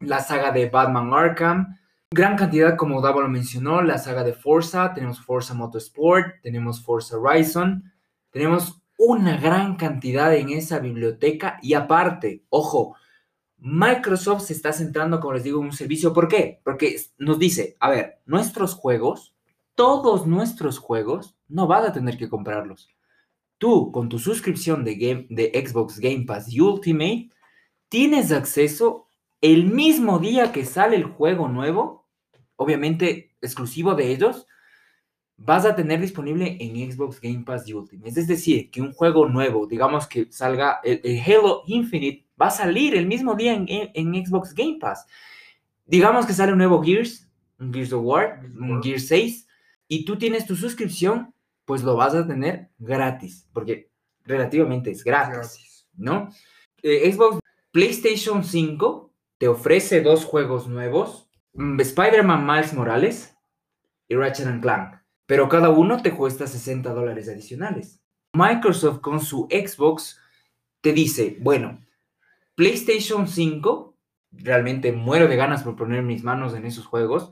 la saga de Batman Arkham, gran cantidad, como Davo lo mencionó, la saga de Forza, tenemos Forza Motorsport, tenemos Forza Horizon, tenemos una gran cantidad en esa biblioteca y aparte, ojo, Microsoft se está centrando, como les digo, en un servicio. ¿Por qué? Porque nos dice, a ver, nuestros juegos, todos nuestros juegos, no van a tener que comprarlos tú con tu suscripción de, game, de Xbox Game Pass Ultimate tienes acceso el mismo día que sale el juego nuevo, obviamente exclusivo de ellos, vas a tener disponible en Xbox Game Pass Ultimate. Es decir, que un juego nuevo, digamos que salga el, Halo Infinite, va a salir el mismo día en, en, Xbox Game Pass. Digamos que sale un nuevo Gears, un Gears of War, un Gears 6, y tú tienes tu suscripción pues lo vas a tener gratis, porque relativamente es gratis, ¿no? Eh, Xbox PlayStation 5 te ofrece dos juegos nuevos, mm, Spider-Man Miles Morales y Ratchet Clank, pero cada uno te cuesta 60 dólares adicionales. Microsoft con su Xbox te dice, bueno, PlayStation 5, realmente muero de ganas por poner mis manos en esos juegos,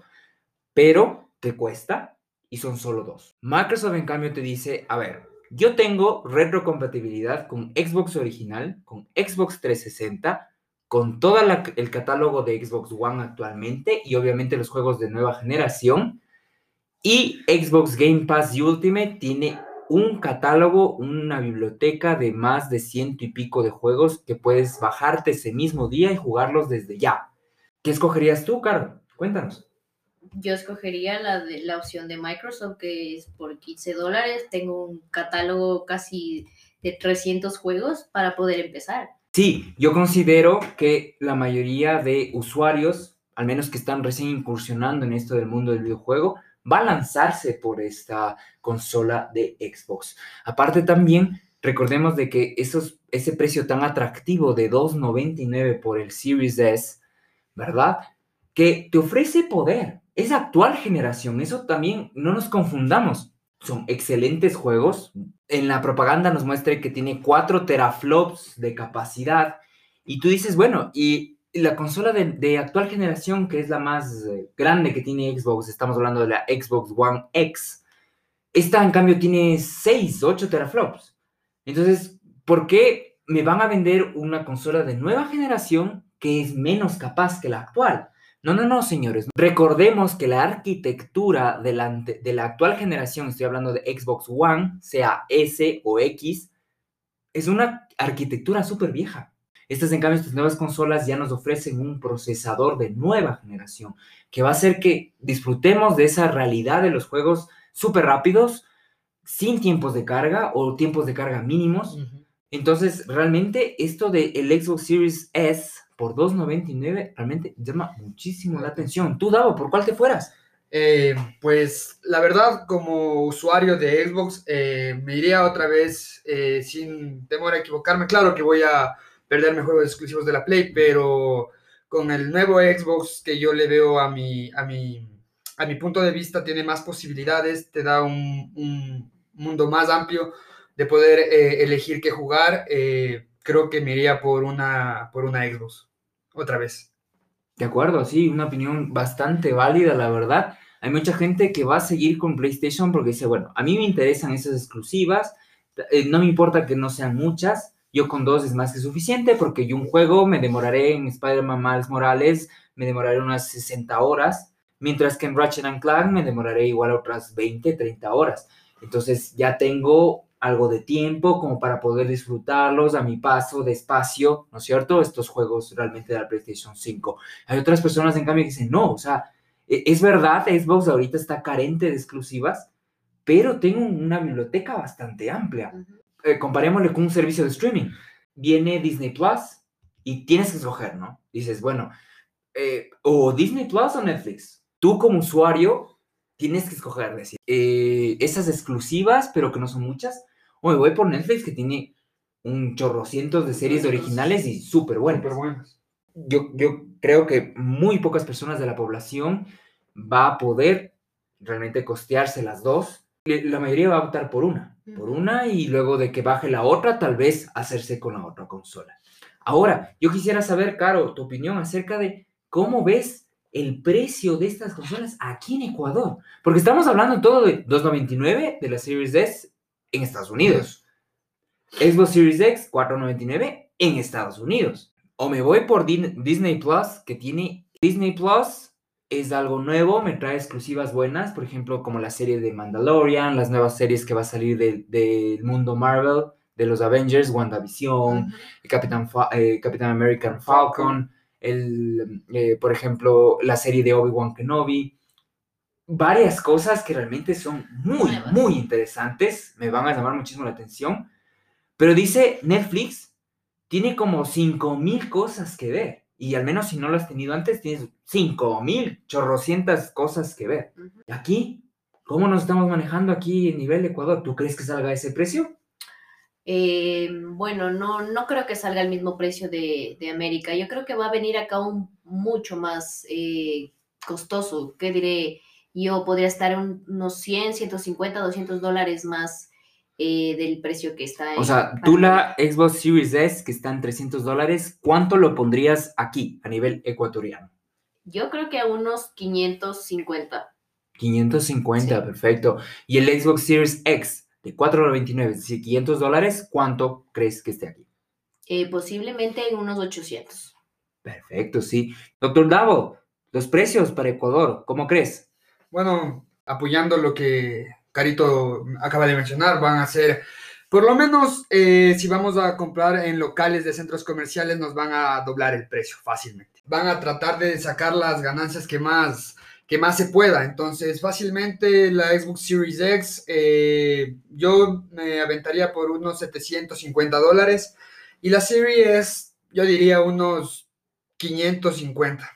pero te cuesta y son solo dos. Microsoft en cambio te dice, a ver, yo tengo retrocompatibilidad con Xbox original, con Xbox 360, con todo el catálogo de Xbox One actualmente y obviamente los juegos de nueva generación. Y Xbox Game Pass Ultimate tiene un catálogo, una biblioteca de más de ciento y pico de juegos que puedes bajarte ese mismo día y jugarlos desde ya. ¿Qué escogerías tú, Carlos? Cuéntanos yo escogería la, de, la opción de Microsoft, que es por 15 dólares. Tengo un catálogo casi de 300 juegos para poder empezar. Sí, yo considero que la mayoría de usuarios, al menos que están recién incursionando en esto del mundo del videojuego, va a lanzarse por esta consola de Xbox. Aparte también, recordemos de que esos, ese precio tan atractivo de 2.99 por el Series S, ¿verdad? Que te ofrece poder, es actual generación, eso también no nos confundamos. Son excelentes juegos. En la propaganda nos muestra que tiene 4 teraflops de capacidad. Y tú dices, bueno, y la consola de, de actual generación, que es la más eh, grande que tiene Xbox, estamos hablando de la Xbox One X, esta en cambio tiene 6, 8 teraflops. Entonces, ¿por qué me van a vender una consola de nueva generación que es menos capaz que la actual? No, no, no, señores. Recordemos que la arquitectura de la, de la actual generación, estoy hablando de Xbox One, sea S o X, es una arquitectura súper vieja. Estas, en cambio, estas nuevas consolas ya nos ofrecen un procesador de nueva generación que va a hacer que disfrutemos de esa realidad de los juegos súper rápidos, sin tiempos de carga o tiempos de carga mínimos. Entonces, realmente esto del el Xbox Series S por 2.99 realmente llama muchísimo la atención. Tú, Davo, ¿por cuál te fueras? Eh, pues la verdad, como usuario de Xbox, eh, me iría otra vez eh, sin temor a equivocarme. Claro que voy a perderme juegos exclusivos de la Play, pero con el nuevo Xbox que yo le veo a mi, a mi, a mi punto de vista, tiene más posibilidades, te da un, un mundo más amplio de poder elegir qué jugar. creo que me iría por una, por una Xbox otra vez. De acuerdo, sí, una opinión bastante válida, la verdad. Hay mucha gente que va a seguir con PlayStation porque dice, bueno, a mí me interesan esas exclusivas, eh, no me importa que no sean muchas, yo con dos es más que suficiente porque yo un juego me demoraré en Spider-Man Miles Morales, me demoraré unas 60 horas, mientras que en Ratchet Clank me demoraré igual otras 20, 30 horas. Entonces ya tengo algo de tiempo como para poder disfrutarlos a mi paso, despacio, ¿no es cierto? Estos juegos realmente de la PlayStation 5. Hay otras personas, en cambio, que dicen, no, o sea, e, es verdad, Xbox ahorita está carente de exclusivas, pero tengo una biblioteca bastante amplia. Eh, comparémosle con un servicio de streaming. Viene Disney Plus y tienes que escoger, ¿no? Dices, bueno, eh, o Disney Plus o Netflix. Tú como usuario tienes que escoger, decir, eh, esas exclusivas, pero que no son muchas, o me voy por Netflix que tiene un chorro cientos de series originales y súper buenas. Yo, yo creo que muy pocas personas de la población va a poder realmente costearse las dos. La mayoría va a optar por una, por una y luego de que baje la otra, tal vez hacerse con la otra consola. Ahora, yo quisiera saber, Caro, tu opinión acerca de cómo ves el precio de estas consolas aquí en Ecuador. Porque estamos hablando todo de 2.99 de la Series S en Estados Unidos. Xbox Series X, 4.99 en Estados Unidos. O me voy por Disney Plus, que tiene Disney Plus, es algo nuevo, me trae exclusivas buenas, por ejemplo, como la serie de Mandalorian, las nuevas series que va a salir del mundo Marvel, de los Avengers, WandaVision, Capitán, eh, Capitán American Falcon el, eh, por ejemplo, la serie de Obi-Wan Kenobi, varias cosas que realmente son muy, muy interesantes, me van a llamar muchísimo la atención, pero dice Netflix, tiene como 5.000 cosas que ver, y al menos si no lo has tenido antes, tienes 5.000, chorrocientas cosas que ver. Aquí, ¿cómo nos estamos manejando aquí en nivel de Ecuador? ¿Tú crees que salga ese precio? Eh, bueno, no, no creo que salga el mismo precio de, América. Yo creo que va a venir acá un mucho más eh, costoso. ¿Qué diré? Yo podría estar en unos 100, 150, 200 dólares más eh, del precio que está. En, o sea, tú la Xbox Series S, que está en 300 dólares, ¿cuánto lo pondrías aquí a nivel ecuatoriano? Yo creo que a unos 550. 550, perfecto. ¿Y el Xbox Series X? De 4.99, es decir, 500 dólares, ¿cuánto crees que esté aquí? Eh, posiblemente en unos 800. Perfecto, sí. Doctor Davo, los precios para Ecuador, ¿cómo crees? Bueno, apoyando lo que Carito acaba de mencionar, van a ser, por lo menos, eh, si vamos a comprar en locales de centros comerciales, nos van a doblar el precio fácilmente. Van a tratar de sacar las ganancias que más que más se pueda. Entonces, fácilmente la Xbox Series X, eh, yo me aventaría por unos 750 dólares. Y la Series yo diría unos 550.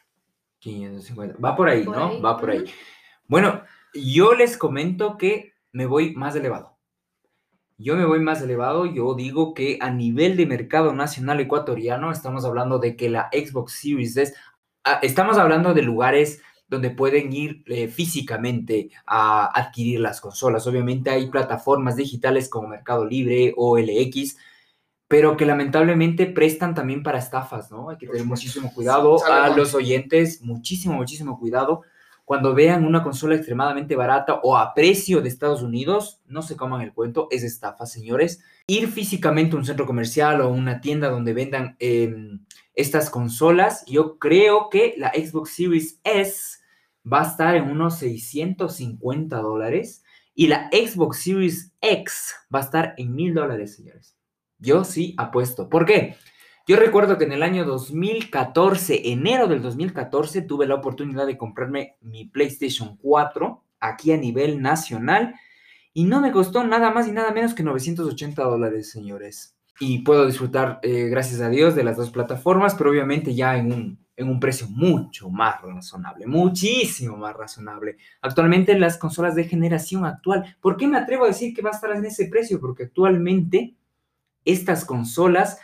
550. Va por ahí, ¿no? Va por ahí. Bueno, yo les comento que me voy más elevado. Yo me voy más elevado, yo digo que a nivel de mercado nacional ecuatoriano estamos hablando de que la Xbox Series S, ah, estamos hablando de lugares donde pueden ir eh, físicamente a adquirir las consolas. Obviamente hay plataformas digitales como Mercado Libre o LX, pero que lamentablemente prestan también para estafas, ¿no? Hay que tener muchísimo cuidado a los oyentes, muchísimo, muchísimo cuidado. Cuando vean una consola extremadamente barata o a precio de Estados Unidos, no se coman el cuento, es estafa, señores. Ir físicamente a un centro comercial o una tienda donde vendan em, estas consolas, yo creo que la Xbox Series S va a estar en unos 650 dólares y la Xbox Series X va a estar en 1000 dólares, señores. Yo sí apuesto. ¿Por qué? Yo recuerdo que en el año 2014, enero del 2014, tuve la oportunidad de comprarme mi PlayStation 4 aquí a nivel nacional y no me costó nada más y nada menos que 980 dólares, señores. Y puedo disfrutar, eh, gracias a Dios, de las dos plataformas, pero obviamente ya en un, en un precio mucho más razonable, muchísimo más razonable. Actualmente las consolas de generación actual, ¿por qué me atrevo a decir que va a estar en ese precio? Porque actualmente estas consolas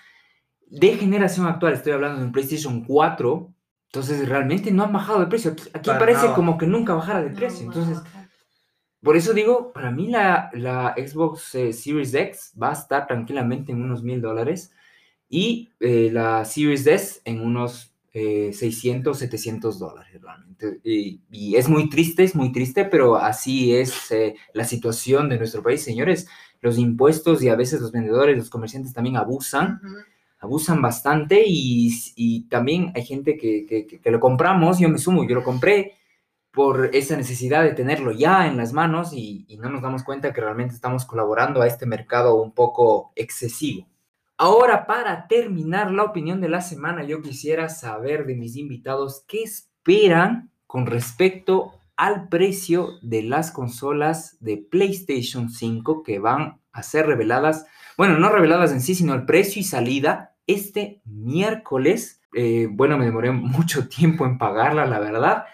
de generación actual, estoy hablando de un PlayStation 4, entonces realmente no han bajado de precio. Aquí, parece nada. como que nunca bajara de No, precio. Entonces, por eso digo, para mí la, la Xbox eh, Series X va a estar tranquilamente en unos mil dólares y eh, la Series S en unos eh, 600, 700 dólares realmente. Y, y es muy triste, es muy triste, pero así es eh, la situación de nuestro país, señores. Los impuestos y a veces los vendedores, los comerciantes también abusan abusan bastante y, y también hay gente que, que- que- que lo compramos, yo me sumo, yo lo compré por esa necesidad de tenerlo ya en las manos y, y no nos damos cuenta que realmente estamos colaborando a este mercado un poco excesivo. Ahora, para terminar la opinión de la semana, yo quisiera saber de mis invitados qué esperan con respecto al precio de las consolas de PlayStation 5 que van a ser reveladas bueno, no reveladas en sí, sino el precio y salida este miércoles. Eh, bueno, me demoré mucho tiempo en pagarla, la verdad.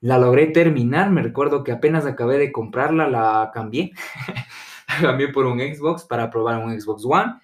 La logré terminar, me recuerdo que apenas acabé de comprarla, la cambié. la cambié por un Xbox para probar un Xbox One.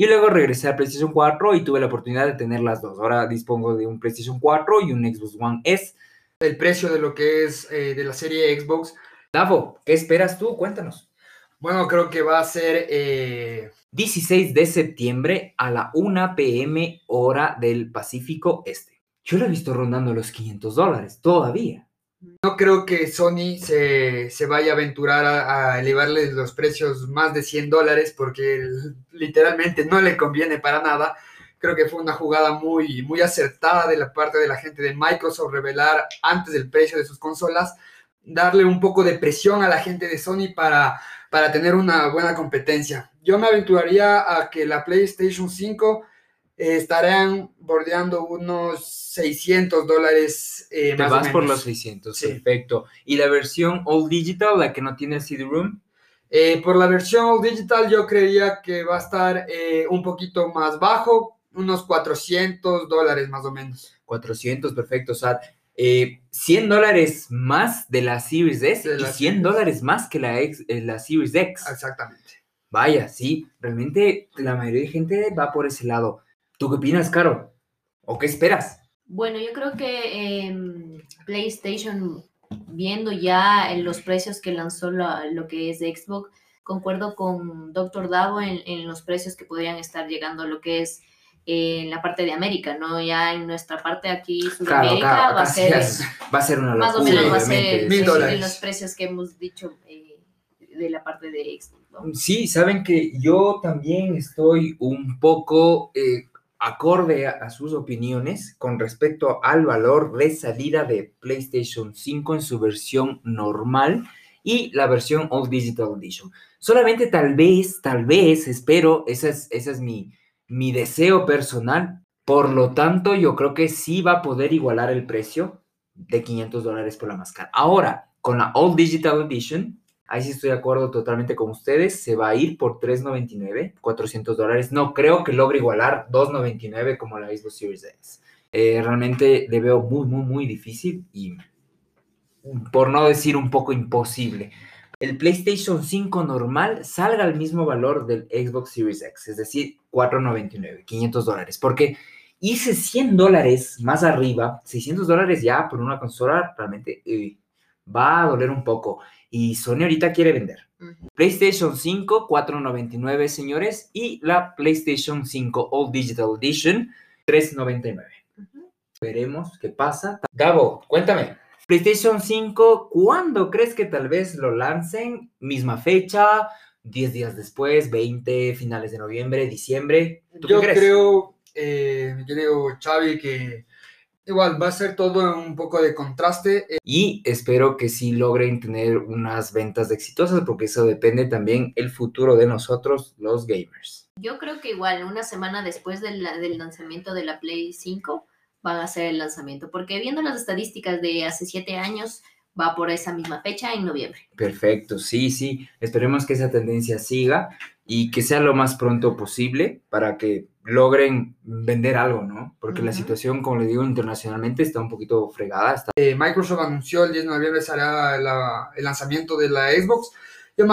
Y luego regresé a PlayStation 4 y tuve la oportunidad de tener las dos. Ahora dispongo de un PlayStation 4 y un Xbox One S. El precio de lo que es eh, de la serie Xbox, Davo, ¿qué esperas tú? Cuéntanos. bueno, creo que va a ser eh, 16 de septiembre a la 1 pm hora del Pacífico Este. Yo lo he visto rondando los 500 dólares todavía. No creo que Sony se, se vaya a aventurar a, a elevarle los precios más de 100 dólares porque literalmente no le conviene para nada. Creo que fue una jugada muy, muy acertada de la parte de la gente de Microsoft revelar antes del precio de sus consolas, darle un poco de presión a la gente de Sony para, para tener una buena competencia. Yo me aventuraría a que la PlayStation 5 eh, estarán bordeando unos 600 dólares eh, Te más o vas por los 600, Sí. perfecto. ¿Y la versión All Digital, la que no tiene CD-ROOM? Eh, por la versión All Digital yo creería que va a estar eh, un poquito más bajo, unos 400 dólares más o menos. 400, perfecto. O sea, eh, 100 dólares más de la Series S De y la 100 Series. dólares más que la, X- eh, la Series X. Exactamente. Vaya, sí, realmente la mayoría de gente va por ese lado. ¿Tú qué opinas, Caro? ¿O qué esperas? Bueno, yo creo que em, PlayStation, viendo ya en los precios que lanzó la- lo que es Xbox, concuerdo con Dr. Davo en, en los precios que podrían estar llegando a lo que es eh, en la parte de América, ¿no? Ya en nuestra parte aquí, Sudamérica, va a ser es- va a ser una más o locura, menos va a ser Mil dólares. en los precios que hemos dicho eh, de la parte de Xbox, ¿no? Sí, saben que yo también estoy un poco eh, acorde a, sus opiniones con respecto al valor de salida de PlayStation 5 en su versión normal y la versión All Digital Edition. Solamente tal vez, tal vez, espero, ese es, ese es mi, mi deseo personal. Por lo tanto, yo creo que sí va a poder igualar el precio de 500 dólares por la máscara. Ahora, con la All Digital Edition, Ahí sí estoy de acuerdo totalmente con ustedes. Se va a ir por 3.99, 400 dólares. No creo que logre igualar 2.99 como la Xbox Series X. Eh, realmente le veo muy, muy, muy difícil y por no decir un poco imposible. El PlayStation 5 normal salga al mismo valor del Xbox Series X, es decir, 4.99, 500 dólares. Porque hice 100 dólares más arriba, 600 dólares ya por una consola, realmente eh, va a doler un poco. Y Sony ahorita quiere vender. PlayStation 5, 499, señores. Y la PlayStation 5 All Digital Edition, 399. Ujú. Veremos qué pasa. Gabo, cuéntame. PlayStation 5, ¿cuándo crees que tal vez lo lancen? Misma fecha, 10 días después, 20, finales de noviembre, diciembre. ¿Tú qué Yo crees? creo, eh, mi querido Xavi, que igual va a ser todo un poco de contraste. Eh, Y espero que sí logren tener unas ventas exitosas, porque eso depende también el futuro de nosotros, los gamers. Yo creo que igual una semana después de la- del lanzamiento de la Play 5 van a hacer el lanzamiento, porque viendo las estadísticas de hace siete años, va por esa misma fecha en noviembre. Perfecto, sí, sí. Esperemos que esa tendencia siga y que sea lo más pronto posible para que logren vender algo, ¿no? Porque la Ujú. situación, como le digo, internacionalmente está un poquito fregada. Está... eh, Microsoft anunció el 10 de noviembre será la- el lanzamiento de la Xbox. Yo,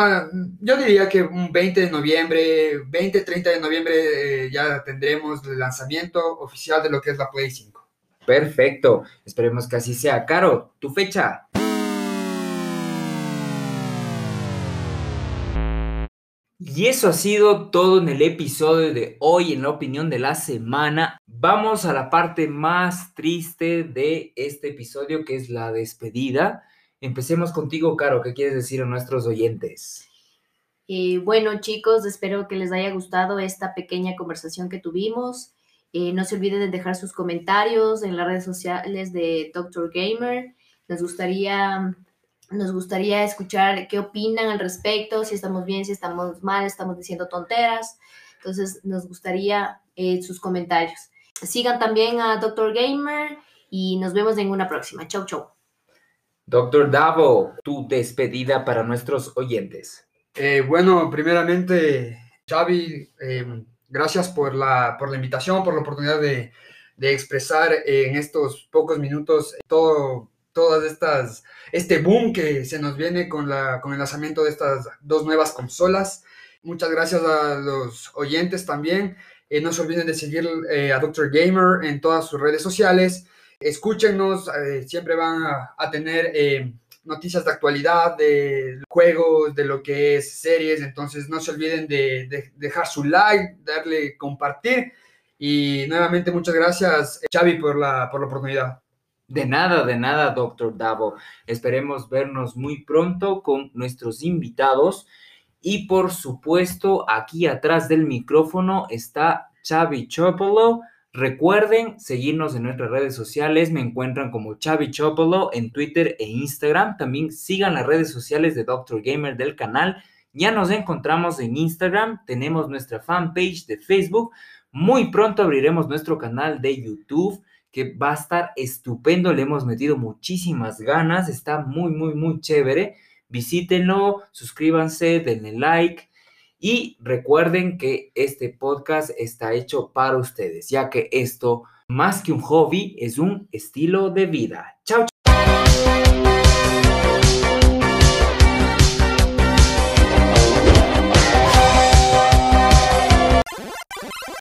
yo diría que un 20 de noviembre, 20, 30 de noviembre eh, ya tendremos el lanzamiento oficial de lo que es la Play 5. Perfecto. Esperemos que así sea. Caro, tu fecha. Y eso ha sido todo en el episodio de hoy en la opinión de la semana. Vamos a la parte más triste de este episodio que es la despedida. Empecemos contigo, Caro. ¿Qué quieres decir a nuestros oyentes? Bueno, chicos, espero que les haya gustado esta pequeña conversación que tuvimos. Eh, no se olviden de dejar sus comentarios en las redes sociales de Dr. Gamer. Nos gustaría, nos gustaría escuchar qué opinan al respecto, si estamos bien, si estamos mal, estamos diciendo tonteras. Entonces, nos gustaría eh, sus comentarios. Sigan también a Dr. Gamer y nos vemos en una próxima. Chau, chau. Doctor Davo, tu despedida para nuestros oyentes. Eh, bueno, primeramente, Xavi, eh, gracias por la, por la invitación, por la oportunidad de, de expresar en estos pocos minutos todo, todas estas, este boom que se nos viene con, el lanzamiento de estas dos nuevas consolas. Muchas gracias a los oyentes también. Eh, no se olviden de seguir eh, a Dr. Gamer en todas sus redes sociales. Escúchenos, eh, siempre van a, tener eh, noticias de actualidad, de juegos, de lo que es series. Entonces no se olviden de, de dejar su like, darle compartir. Y nuevamente muchas gracias, Xavi, por por la oportunidad. De nada, de nada, doctor Davo. Esperemos vernos muy pronto con nuestros invitados. Y por supuesto, aquí atrás del micrófono está Xavi Chopolo. Recuerden seguirnos en nuestras redes sociales. Me encuentran como Xavi Chopolo en Twitter e Instagram. También sigan las redes sociales de Dr. Gamer del canal. Ya nos encontramos en Instagram. Tenemos nuestra fanpage de Facebook. Muy pronto abriremos nuestro canal de YouTube que va a estar estupendo, le hemos metido muchísimas ganas, está muy, muy, muy chévere. Visítenlo, suscríbanse, denle like y recuerden que este podcast está hecho para ustedes, ya que esto, más que un hobby, es un estilo de vida. Chao.